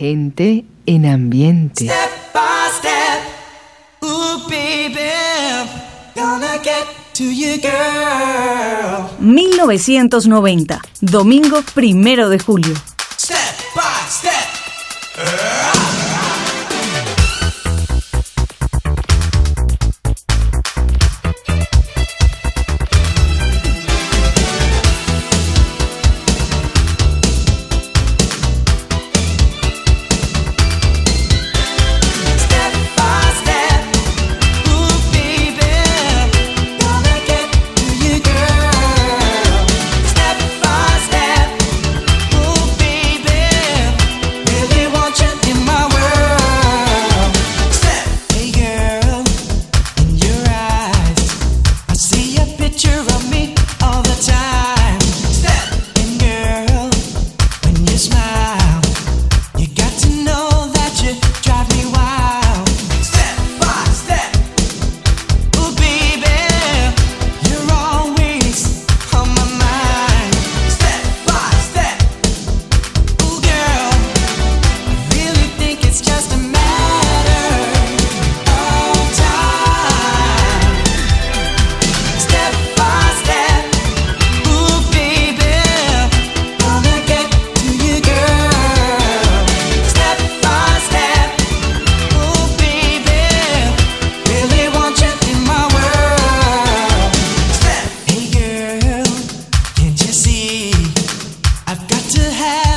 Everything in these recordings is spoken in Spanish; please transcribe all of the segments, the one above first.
Gente en ambiente. Step by step, ooh baby, gonna get to you girl. 1990, domingo primero de julio. Step by step. Step to have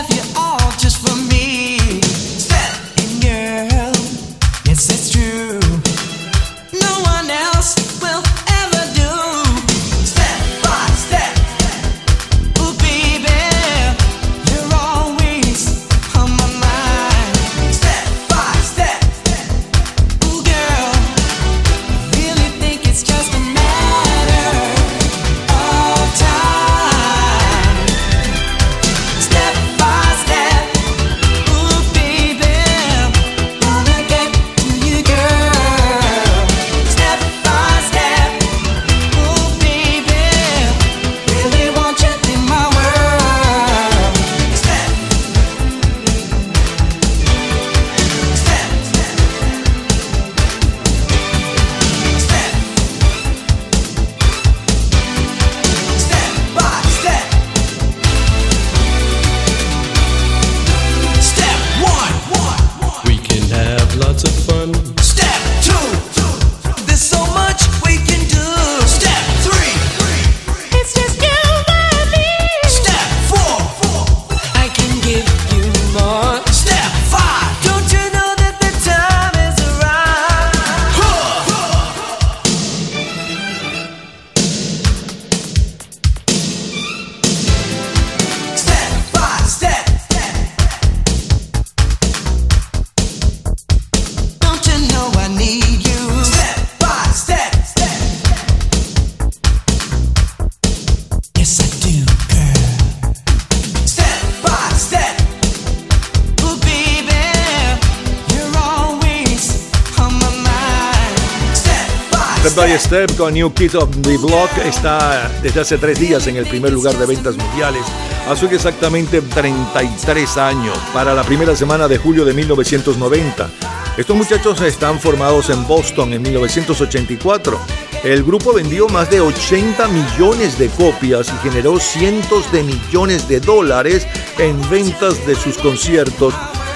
Step by Step con New Kid of the Block está desde hace tres días en el primer lugar de ventas mundiales. Hace exactamente 33 años, para la primera semana de julio de 1990. Estos muchachos están formados en Boston en 1984. El grupo vendió más de 80 millones de copias y generó cientos de millones de dólares en ventas de sus conciertos,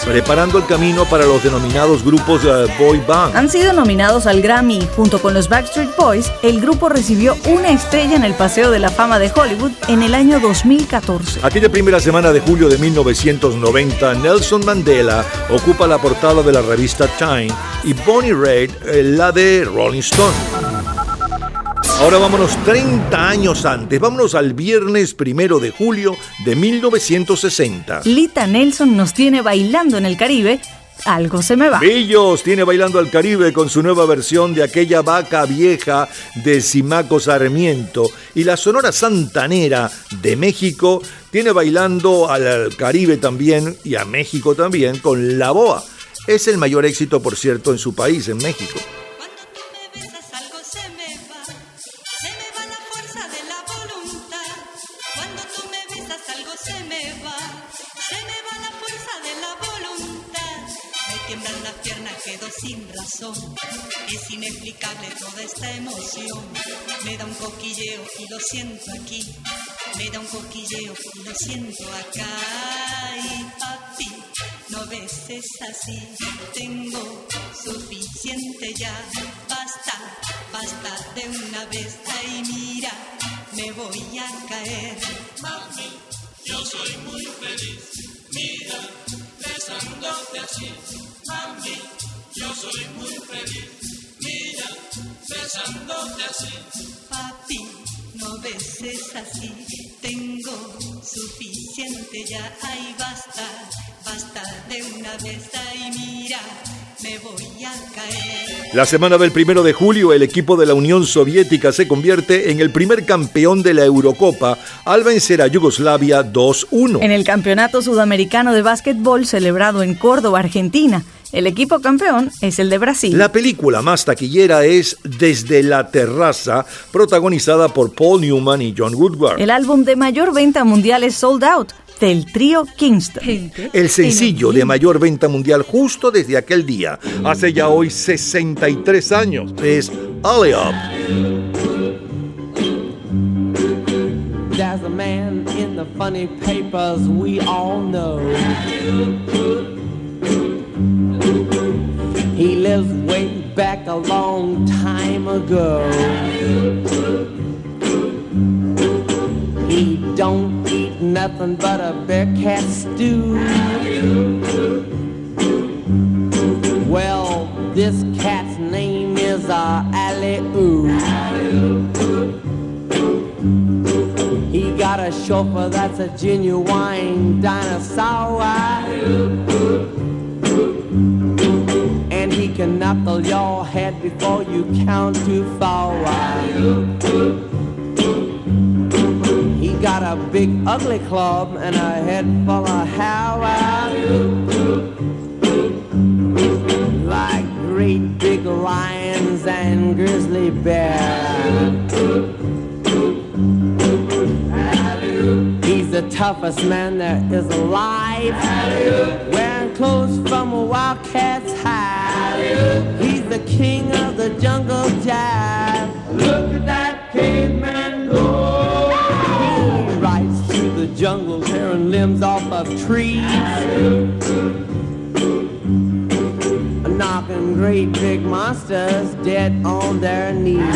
preparando el camino para los denominados grupos eh, boy band. Han sido nominados al Grammy junto con los Backstreet Boys. El grupo recibió una estrella en el Paseo de la Fama de Hollywood en el año 2014. Aquella primera semana de julio de 1990, Nelson Mandela ocupa la portada de la revista Time y Bonnie Raitt eh, la de Rolling Stone. Ahora vámonos 30 años antes, vámonos al viernes primero de julio de 1960. Lita Nelson nos tiene bailando en el Caribe. Algo se me va. Billos tiene bailando al Caribe con su nueva versión de aquella vaca vieja de Simaco Sarmiento y la Sonora Santanera de México tiene bailando al Caribe también y a México también con La Boa. Es el mayor éxito, por cierto, en su país, en México. Es inexplicable toda esta emoción. Me da un coquilleo y lo siento aquí. Me da un coquilleo y lo siento acá. Y papi, no ves es así. Tengo suficiente ya. Basta, basta de una vez. Ay, mira, me voy a caer. Mami, yo soy muy feliz. Mira, besándote así. Mami, yo soy muy feliz. Mira, besándote así. Papi, no beses así. Tengo suficiente ya. Ay, basta, basta de una vez. Ay, mira, me voy a caer. La semana del primero de julio, el equipo de la Unión Soviética se convierte en el primer campeón de la Eurocopa al vencer a Yugoslavia 2-1. En el Campeonato Sudamericano de Básquetbol celebrado en Córdoba, Argentina, el equipo campeón es el de Brasil. La película más taquillera es Desde la Terraza, protagonizada por Paul Newman y John Woodward. El álbum de mayor venta mundial es Sold Out, del trío Kingston. El sencillo de mayor venta mundial justo desde aquel día, hace ya hoy 63 años, es Alley Up. There's a man in the funny papers we all know. He lives way back a long time ago. He don't eat nothing but a bear cat stew. Well, this cat's name is uh, Ali Oo. He got a chauffeur that's a genuine dinosaur. And he can knuckle your head before you count to four. He got a big ugly club and a head full of hair. Like great big lions and grizzly bears. He's the toughest man there is alive. Clothes from a wildcat's hide. He's the king of the jungle jive. Look at that caveman go. He rides through the jungle, tearing limbs off of trees. Knocking great big monsters dead on their knees.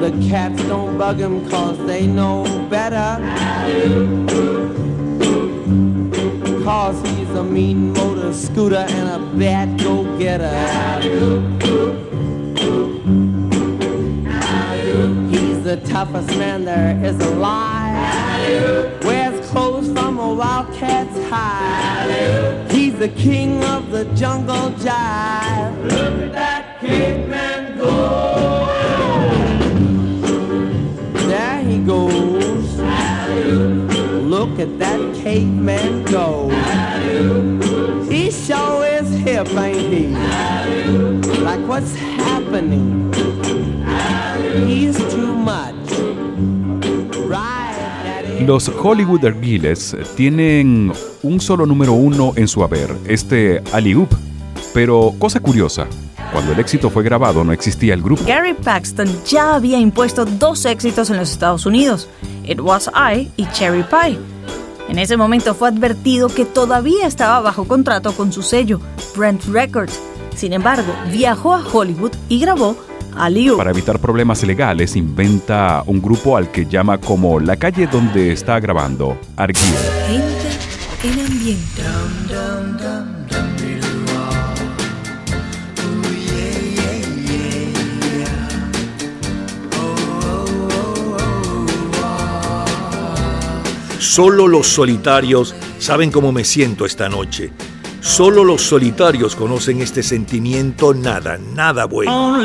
The cats don't bug him cause they know better. Cause he's a mean motor scooter and a bad go-getter. He's the toughest man there is alive. Wears clothes from a wildcat's hide. He's the king of the jungle jive. Look at that caveman go. There he goes. Look at that caveman go. He sure is hip, ain't he? Like what's happening? He's too much. Right, daddy. Los Hollywood Ergiles tienen un solo número uno en su haber, este Ali Up. Pero, cosa curiosa, cuando el éxito fue grabado no existía el grupo. Gary Paxton ya había impuesto dos éxitos en los Estados Unidos, It Was I y Cherry Pie. En ese momento fue advertido que todavía estaba bajo contrato con su sello, Brent Records. Sin embargo, viajó a Hollywood y grabó Ali Up. Para evitar problemas legales, inventa un grupo al que llama como la calle donde está grabando, Argyle. Gente en ambiente. Solo los solitarios saben cómo me siento esta noche. Solo los solitarios conocen este sentimiento nada, nada bueno.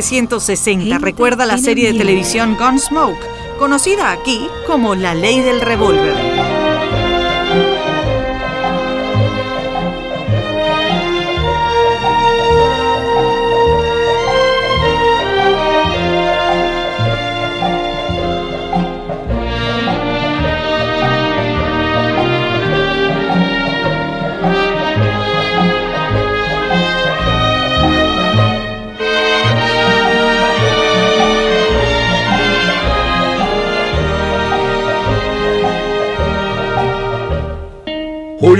1960 recuerda la serie de televisión Gunsmoke, conocida aquí como La Ley del Revólver.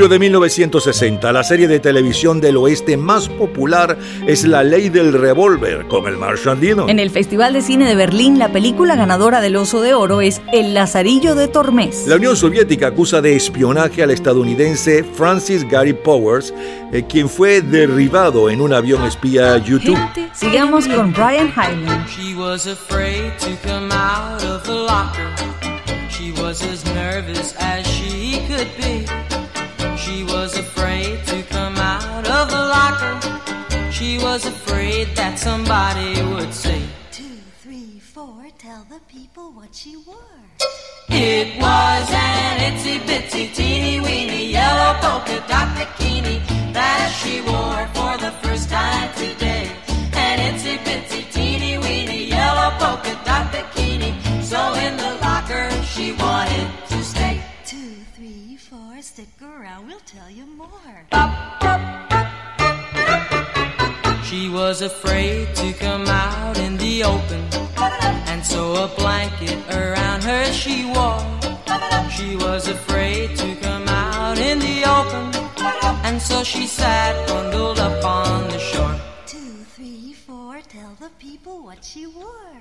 Julio de 1960, la serie de televisión del oeste más popular es La Ley del Revólver con el Marshall Dino. En el Festival de Cine de Berlín, la película ganadora del Oso de Oro es El Lazarillo de Tormes. La Unión Soviética acusa de espionaje al estadounidense Francis Gary Powers, eh, quien fue derribado en un avión espía YouTube. Sigamos con Brian Hyland. She was afraid to come out of the locker. She was as nervous as she could be. Was afraid that somebody would say, Two, three, four, tell the people what she wore. It was an itsy bitsy teeny weeny yellow polka dot bikini that she wore for the first time today. An itsy bitsy teeny weeny yellow polka dot bikini. So in the locker she wanted to stay. Two, three, four, stick around, we'll tell you more. She was afraid to come out in the open, and so a blanket around her she wore. She was afraid to come out in the open, and so she sat bundled up on the shore. Two, three, four, tell the people what she wore.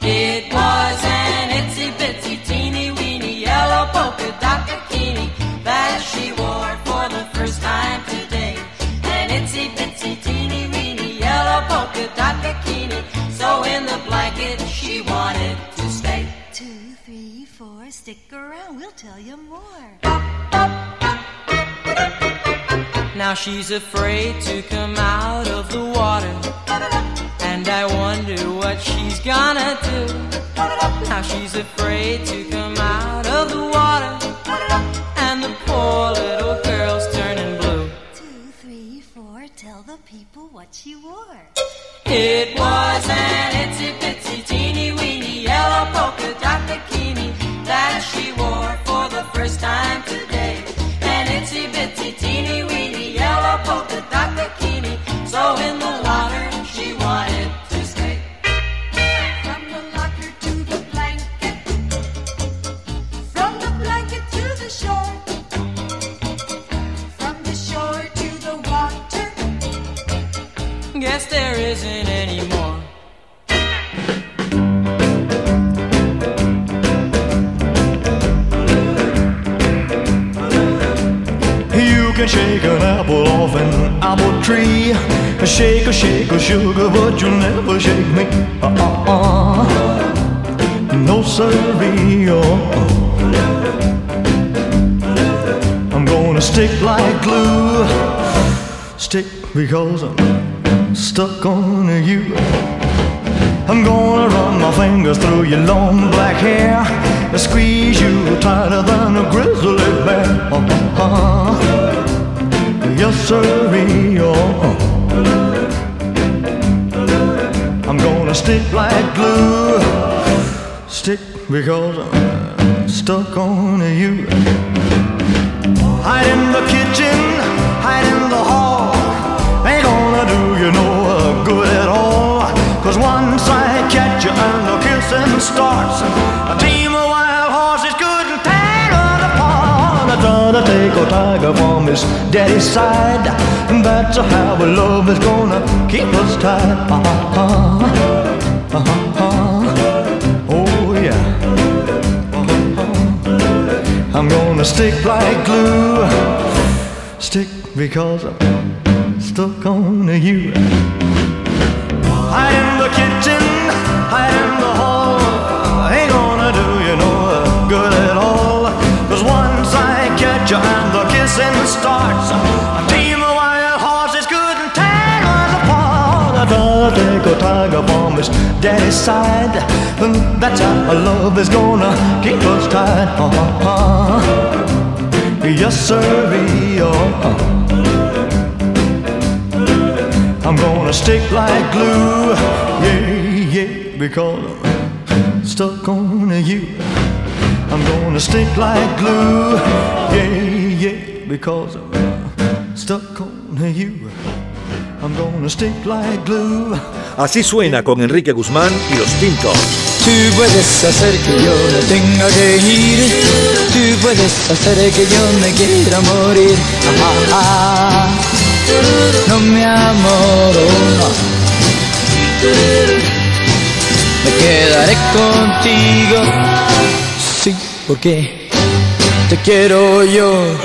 It was an itsy bitsy teeny weeny yellow polka dot stick around, we'll tell you more. Now she's afraid to come out of the water. And I wonder what she's gonna do. Now she's afraid to come out of the water. And the poor little girl's turning blue. Two, three, four, tell the people what she wore. It was an itsy stick because I'm stuck on you. I'm gonna run my fingers through your long black hair and squeeze you tighter than a grizzly bear. Uh-huh. Yes, sirree, oh. I'm gonna stick like glue, stick because I'm stuck on you. Hide in the kitchen, I a tiger from his daddy's side. That's how our love is gonna keep us tied. Uh-huh. Uh-huh. Oh yeah. Uh-huh. I'm gonna stick like glue. Stick because I'm stuck on you. Hide in the kitchen, hide in apart. I try to take a tiger from his daddy's side. And that's how love is gonna keep us tied. Uh-huh. Yes, sirree, oh. I'm gonna stick like glue, yeah, yeah, because I'm stuck on you. I'm gonna stick like glue, yeah, yeah, because I'm stuck on you. I'm gonna stick like glue. Así suena con Enrique Guzmán y los Tintos. Tú puedes hacer que yo no tenga que ir. Tú puedes hacer que yo me quiera morir. Ah, ah. No me amoro. Me quedaré contigo. Sí, porque te quiero yo.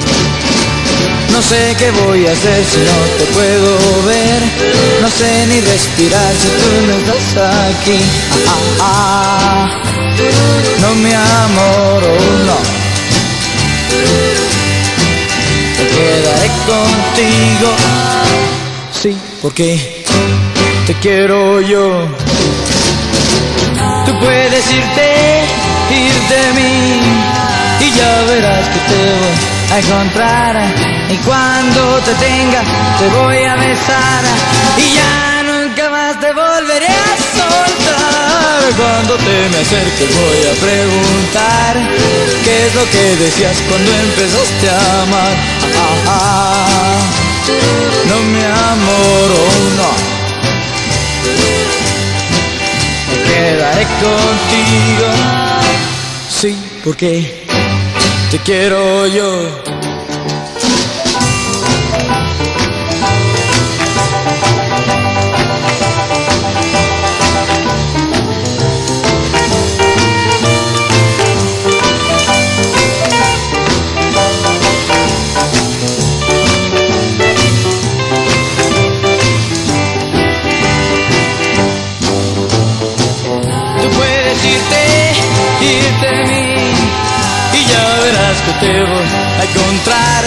No sé qué voy a hacer si no te puedo ver. No sé ni respirar si tú no estás aquí. Ah, ah, ah. No me amoro, no. Me quedaré contigo. Sí, porque te quiero yo. Tú puedes irte, ir de mí. Y ya verás que te voy a encontrar. Y cuando te tenga, te voy a besar. Y ya nunca más te volveré a soltar. Cuando te me acerques, voy a preguntar: ¿Qué es lo que decías cuando empezaste a amar? Ah, ah, no me amoro, no. Me quedaré contigo. Sí, porque te quiero yo. Tú puedes irte, irte verás que te voy a encontrar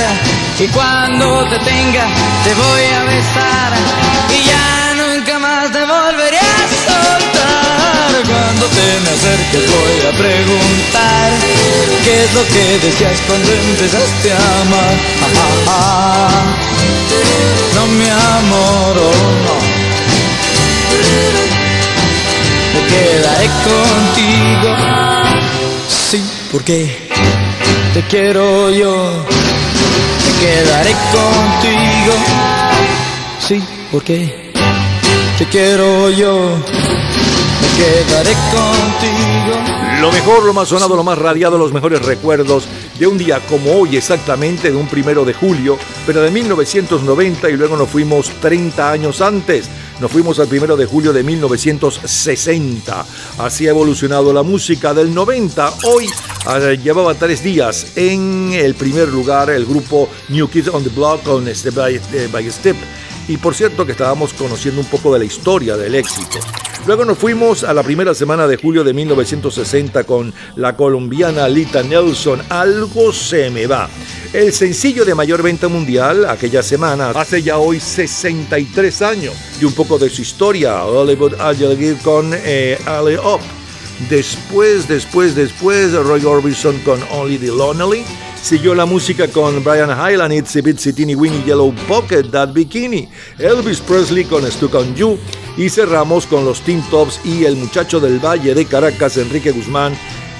y cuando te tenga te voy a besar y ya nunca más te volveré a soltar. Cuando te me acerques voy a preguntar qué es lo que decías cuando empezaste a amar. Ah, ah, ah. No me amoro, no. Me quedaré contigo. Sí, porque te quiero yo. Me quedaré contigo. Sí, porque te quiero yo. Me quedaré contigo. Lo mejor, lo más sonado, lo más radiado, los mejores recuerdos de un día como hoy exactamente, de un primero de julio, pero de 1990 y luego nos fuimos 30 años antes. Nos fuimos al primero de julio de 1960. Así ha evolucionado la música del 90. Hoy eh, llevaba tres días en el primer lugar el grupo New Kids on the Block con Step by, eh, by Step. Y por cierto que estábamos conociendo un poco de la historia del éxito. Luego nos fuimos a la primera semana de julio de 1960 con la colombiana Lita Nelson, Algo se me va. El sencillo de mayor venta mundial aquella semana, hace ya hoy 63 años, y un poco de su historia, Hollywood I'll con eh, Alley Up. Después, después, después, Roy Orbison con Only the Lonely. Siguió la música con Brian Hyland, Itsy Bitsy Teeny Winnie Yellow Pocket, That Bikini. Elvis Presley con Stuck on You. Y cerramos con los Teen Tops y el muchacho del Valle de Caracas, Enrique Guzmán,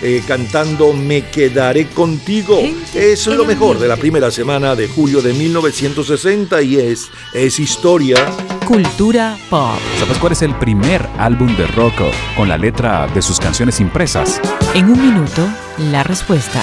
eh, cantando Me quedaré contigo. Eso es lo mejor de la primera semana de julio de 1960 y es, es historia. Cultura pop. ¿Sabes cuál es el primer álbum de rock con la letra de sus canciones impresas? En un minuto, la respuesta.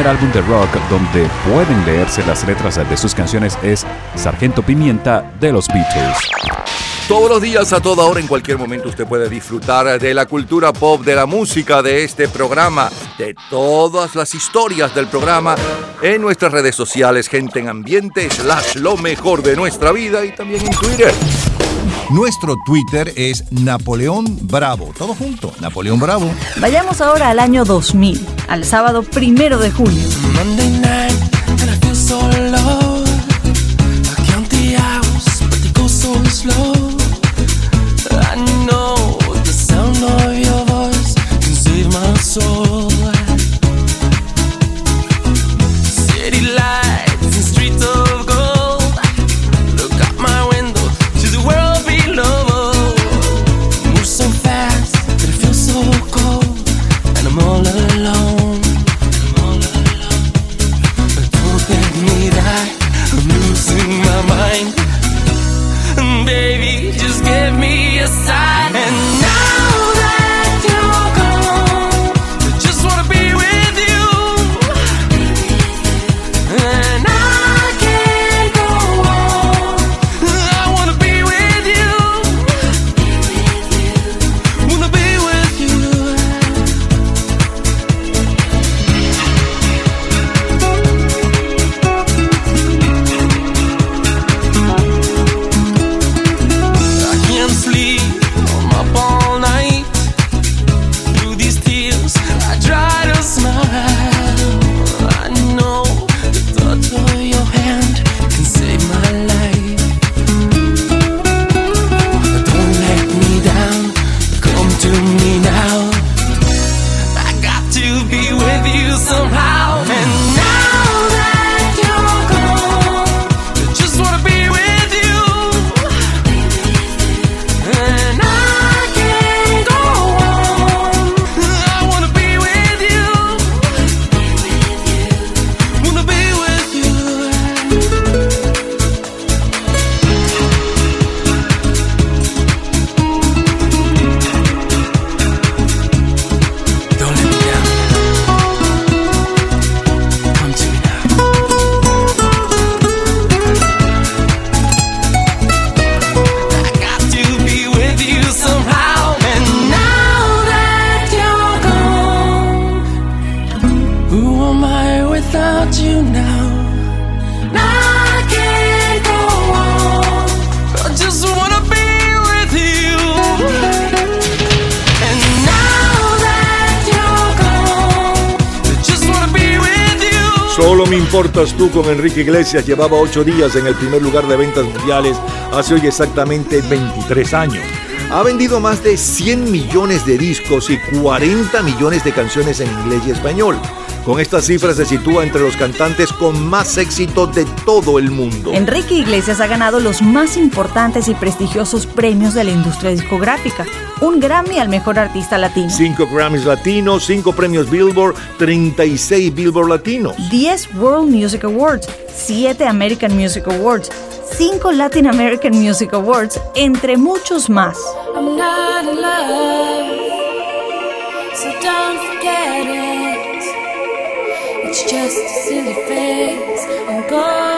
Primer álbum de rock donde pueden leerse las letras de sus canciones es Sargento Pimienta de los Beatles. Todos los días, a toda hora, en cualquier momento, usted puede disfrutar de la cultura pop, de la música, de este programa, de todas las historias del programa en nuestras redes sociales, gente en ambiente, slash lo mejor de nuestra vida y también en Twitter. Nuestro Twitter es Napoleón Bravo. Todo junto, Napoleón Bravo. Vayamos ahora al año 2000, al sábado primero de julio. Enrique Iglesias llevaba ocho días en el primer lugar de ventas mundiales hace hoy exactamente 23 años. Ha vendido más de 100 millones de discos y 40 millones de canciones en inglés y español. Con esta cifra se sitúa entre los cantantes con más éxito de todo el mundo. Enrique Iglesias ha ganado los más importantes y prestigiosos premios de la industria discográfica. Un Grammy al mejor artista latino. cinco Grammys latinos, cinco premios Billboard, 36 Billboard latinos. 10 World Music Awards, 7 American Music Awards, 5 Latin American Music Awards, entre muchos más. just a silly face. I'm gone.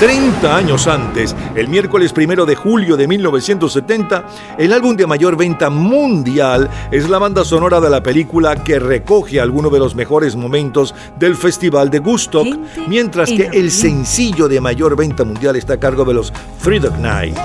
30 años antes, el miércoles primero de julio de 1970, el álbum de mayor venta mundial es la banda sonora de la película que recoge algunos de los mejores momentos del Festival de Gustock, mientras que el sencillo de mayor venta mundial está a cargo de los Freedom Night.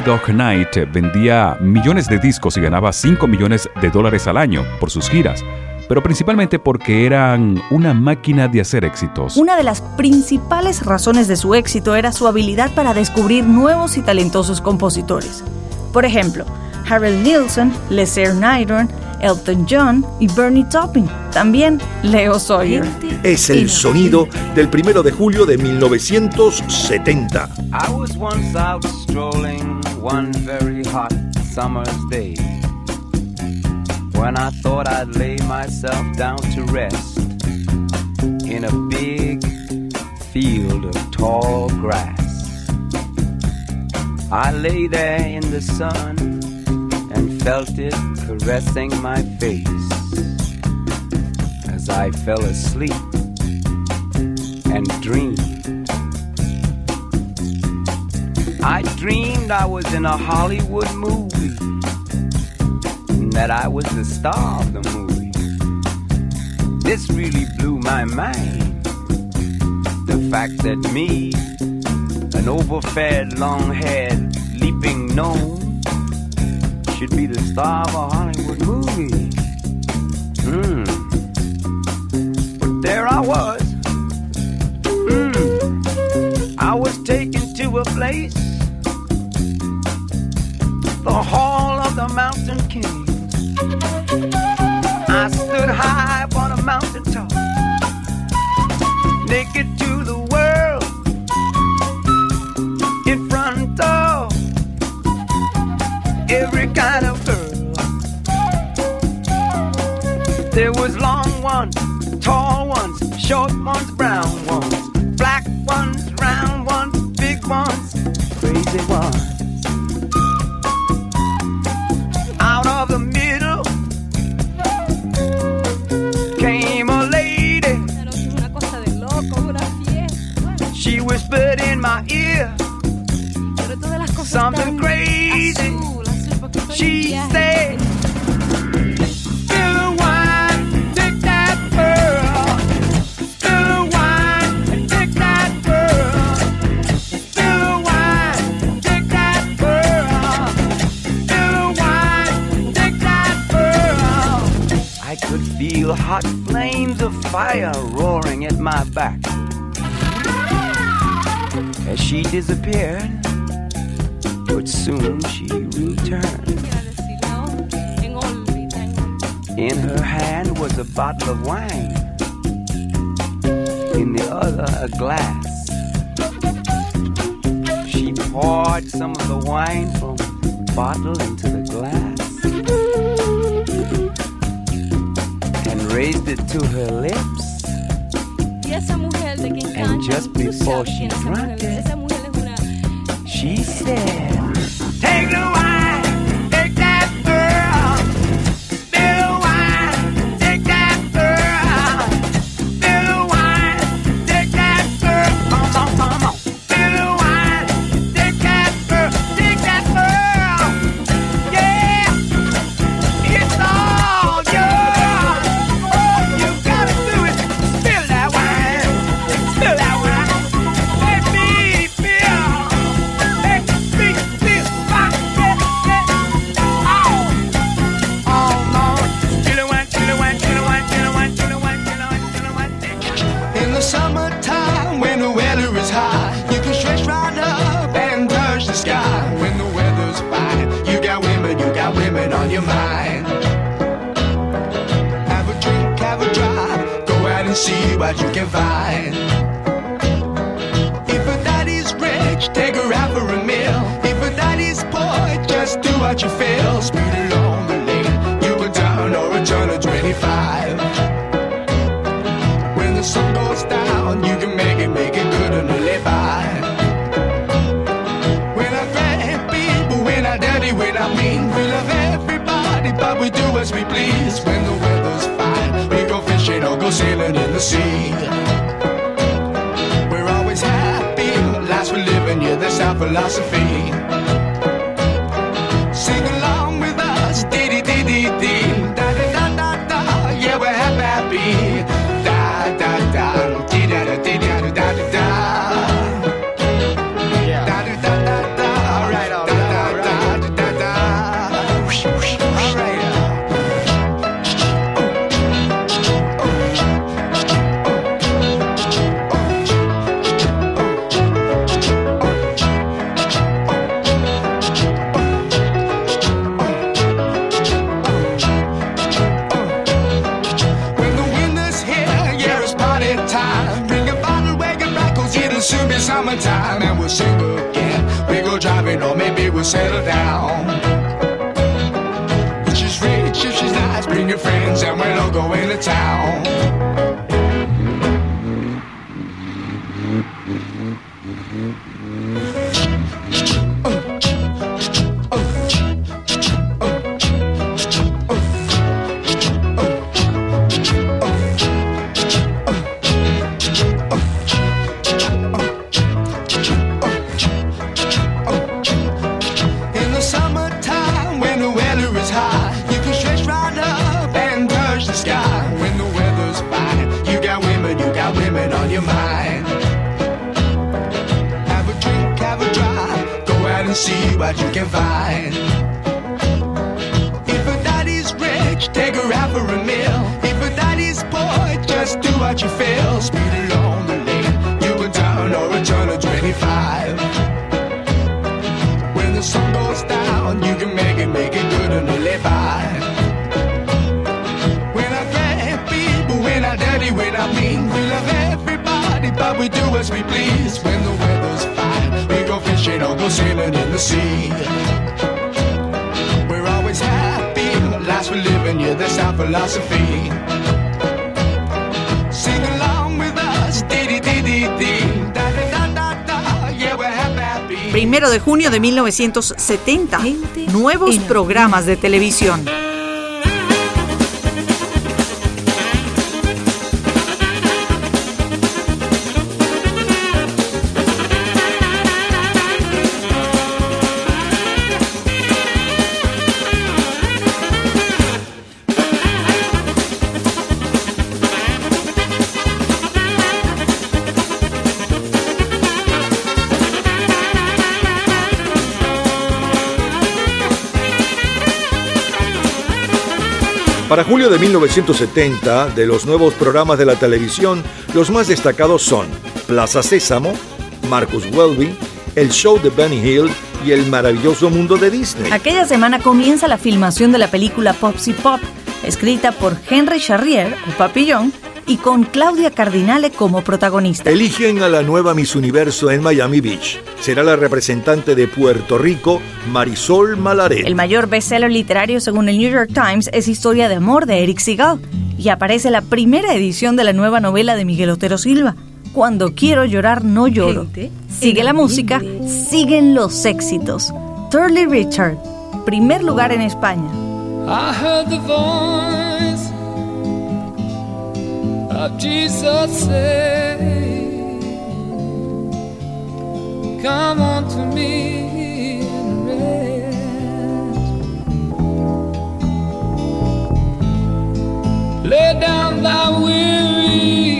Dog Knight vendía millones de discos y ganaba 5 millones de dólares al año por sus giras, pero principalmente porque eran una máquina de hacer éxitos. Una de las principales razones de su éxito era su habilidad para descubrir nuevos y talentosos compositores. Por ejemplo, Harold Nilsson, Lesser Nyron, Elton John y Bernie Taupin, también Leo Sawyer. Es el sonido del primero de julio de 1970. I was once out strolling one very hot summer's day when I thought I'd lay myself down to rest in a big field of tall grass. I lay there in the sun and felt it caressing my face as I fell asleep and dreamed. I dreamed I was in a Hollywood movie and that I was the star of the movie. This really blew my mind. The fact that me, an overfed, long haired, leaping gnome, should be the star of a Hollywood movie. Mmm. But there I was. Mmm. I was taken to a place, the hall of the mountain kings. I stood high on a mountain top, naked down. If she's rich, if she's nice, bring your friends and we'll all go into town. Junio de 1970. Nuevos programas de televisión. Para julio de 1970, de los nuevos programas de la televisión, los más destacados son Plaza Sésamo, Marcus Welby, El Show de Benny Hill y El Maravilloso Mundo de Disney. Aquella semana comienza la filmación de la película Popsy Pop, escrita por Henry Charrier, o Papillon, y con Claudia Cardinale como protagonista. Eligen a la nueva Miss Universo en Miami Beach. Será la representante de Puerto Rico, Marisol Malaret. El mayor bestseller literario según el New York Times es Historia de Amor de Eric Segal y aparece la primera edición de la nueva novela de Miguel Otero Silva. Cuando quiero llorar no lloro. Sigue la música, siguen los éxitos. Turley Richard, primer lugar en España. I heard the voice of Jesus say, Come unto me and rest. Lay down thy weary, weary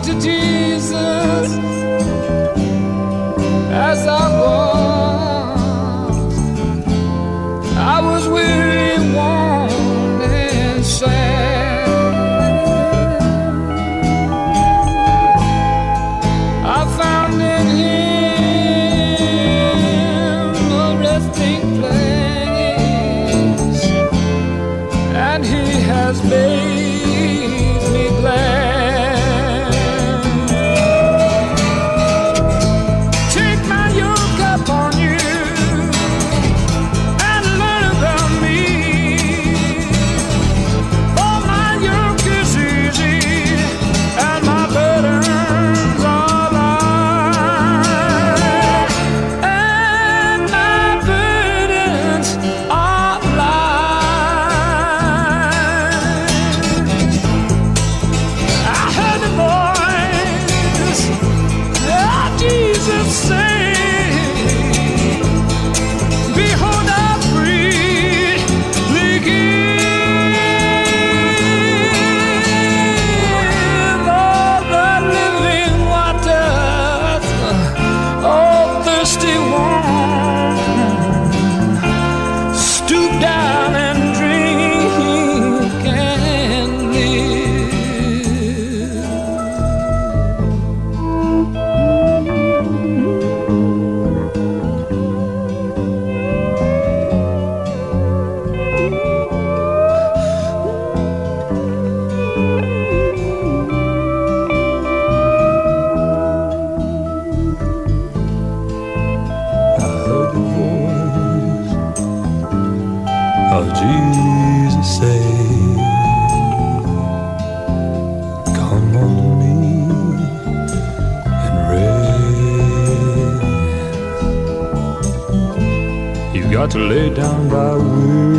To Jesus. As I down by weary.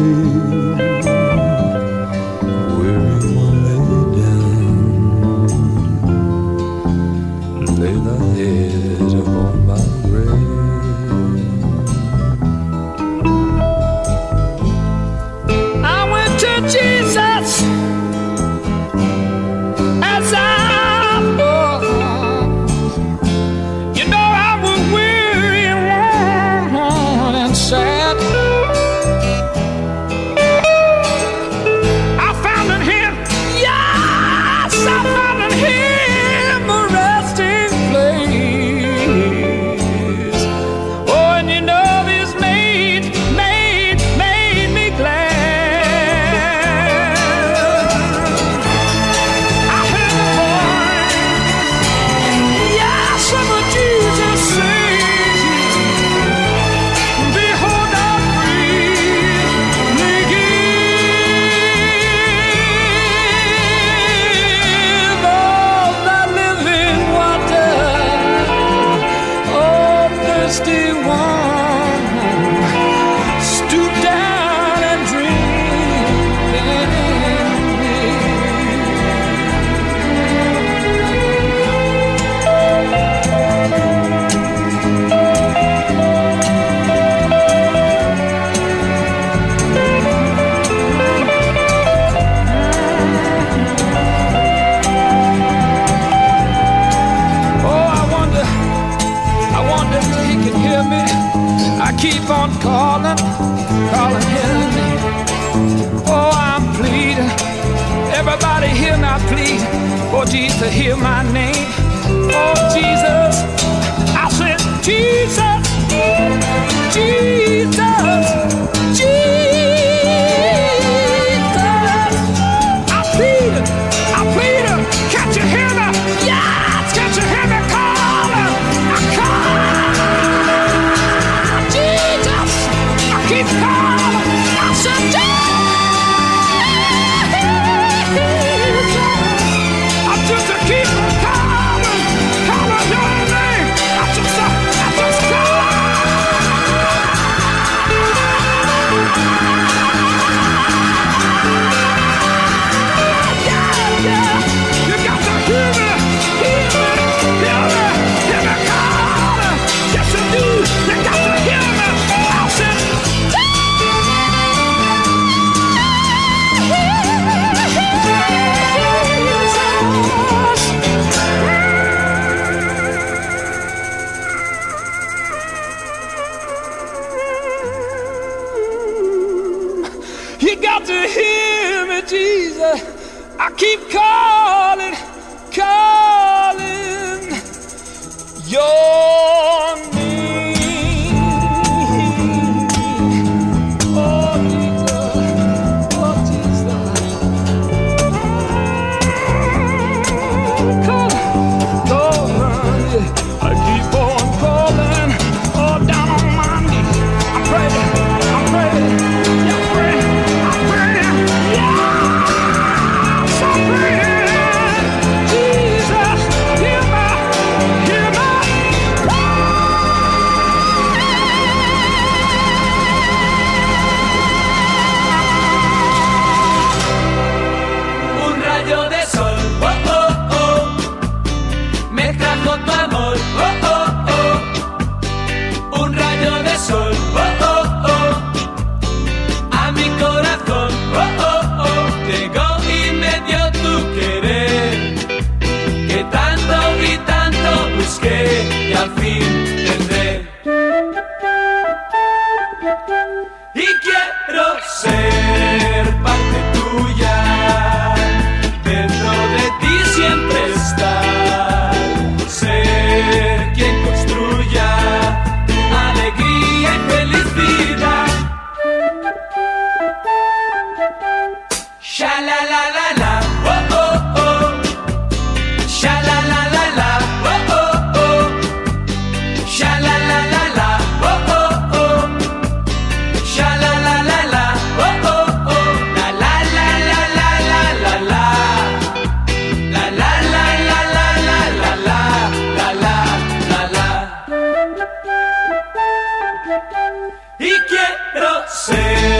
quiero ser.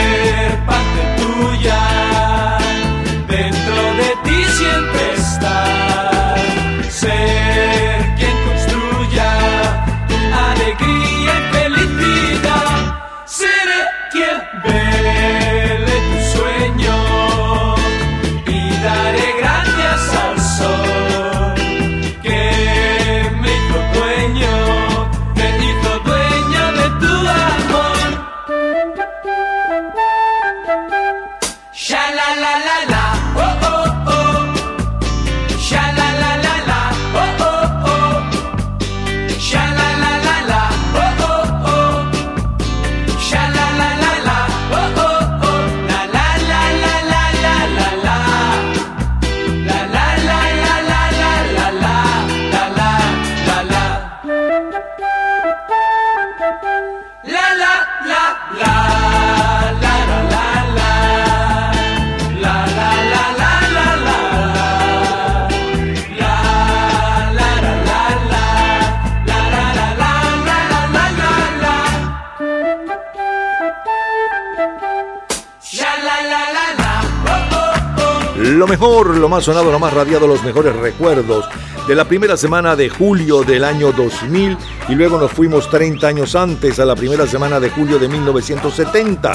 Sonado, lo más radiado, los mejores recuerdos de la primera semana de julio del año 2000 y luego nos fuimos 30 años antes a la primera semana de julio de 1970.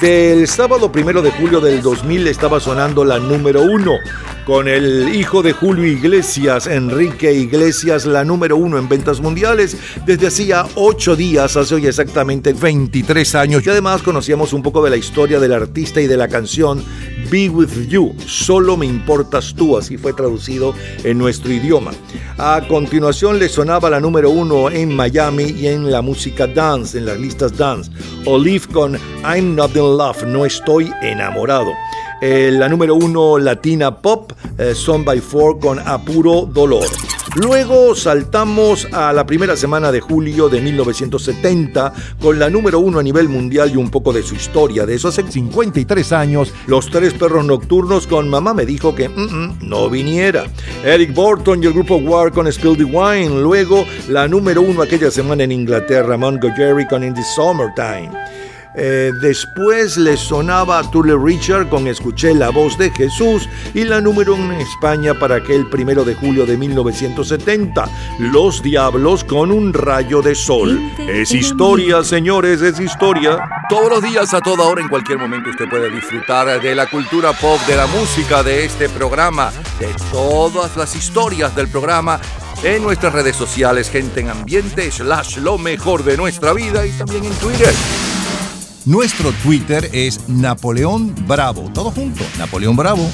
Del sábado primero de julio del 2000 estaba sonando la número uno con el hijo de Julio Iglesias, Enrique Iglesias, la número uno en ventas mundiales desde hacía ocho días, hace hoy exactamente 23 años. Y además conocíamos un poco de la historia del artista y de la canción Be With You, Solo Me Importas Tú, así fue traducido en nuestro idioma. A continuación le sonaba la número uno en Miami y en la música dance, en las listas dance. Olive con I'm Not in Love, No Estoy Enamorado. Eh, la número uno latina pop, eh, Son by Four con Apuro Dolor. Luego saltamos a la primera semana de julio de 1970 con la número uno a nivel mundial y un poco de su historia. De eso hace 53 años, Los Tres Perros Nocturnos con Mamá me dijo que mm, mm, no viniera. Eric Burton y el grupo War con Spill the Wine. Luego la número uno aquella semana en Inglaterra, Mongo Jerry con In the Summertime. Eh, después le sonaba a Tule Richard con Escuché la voz de Jesús y la número uno en España para aquel primero de julio de 1970, Los Diablos con un rayo de sol. Es historia, señores, es historia. Todos los días, a toda hora, en cualquier momento, usted puede disfrutar de la cultura pop, de la música, de este programa, de todas las historias del programa en nuestras redes sociales, gente en ambiente, slash lo mejor de nuestra vida y también en Twitter. Nuestro Twitter es Napoleón Bravo. Todo junto, Napoleón Bravo.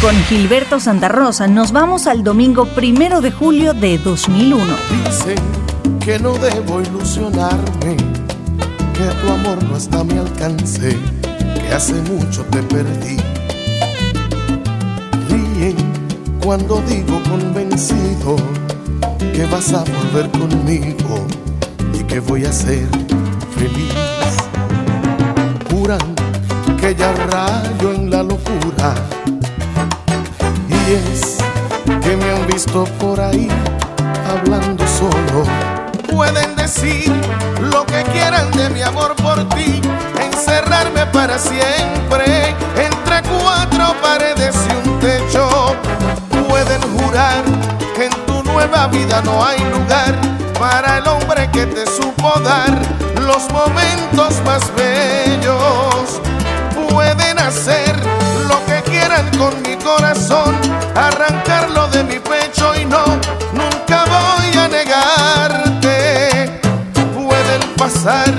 Con Gilberto Santa Rosa nos vamos al domingo primero de julio de 2001. Dicen que no debo ilusionarme, que tu amor no está a mi alcance, que hace mucho te perdí. Ríen cuando digo convencido que vas a volver conmigo y que voy a ser feliz. Que ya rayo en la locura y es que me han visto por ahí hablando solo. Pueden decir lo que quieran de mi amor por ti, encerrarme para siempre entre cuatro paredes y un techo. Pueden jurar que en tu nueva vida no hay lugar para el hombre que te supo dar los momentos más bellos. Pueden hacer lo que quieran con mi corazón, arrancarlo de mi pecho y no, nunca voy a negarte. Pueden pasar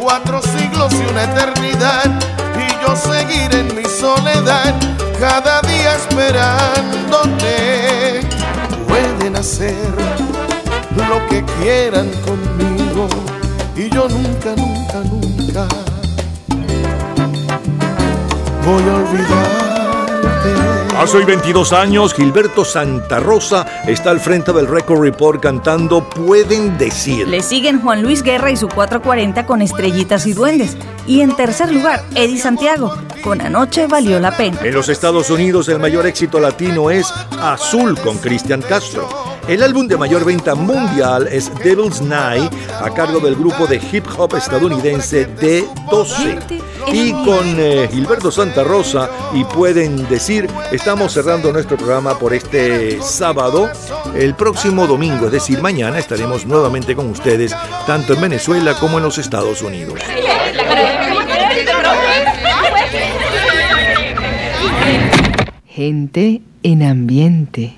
cuatro siglos y una eternidad y yo seguir en mi soledad, cada día esperándote. Pueden hacer lo que quieran conmigo y yo nunca, nunca, nunca voy a olvidarte. Hace hoy 22 años, Gilberto Santa Rosa está al frente del Record Report cantando Pueden Decir. Le siguen Juan Luis Guerra y su 440 con Estrellitas y Duendes. Y en tercer lugar, Eddie Santiago con Anoche Valió la Pena. En los Estados Unidos, el mayor éxito latino es Azul con Cristian Castro. El álbum de mayor venta mundial es Devil's Night, a cargo del grupo de hip hop estadounidense D12. Y con eh, Gilberto Santa Rosa, y pueden decir, estamos cerrando nuestro programa por este sábado. El próximo domingo, es decir, mañana, estaremos nuevamente con ustedes, tanto en Venezuela como en los Estados Unidos. Gente en ambiente.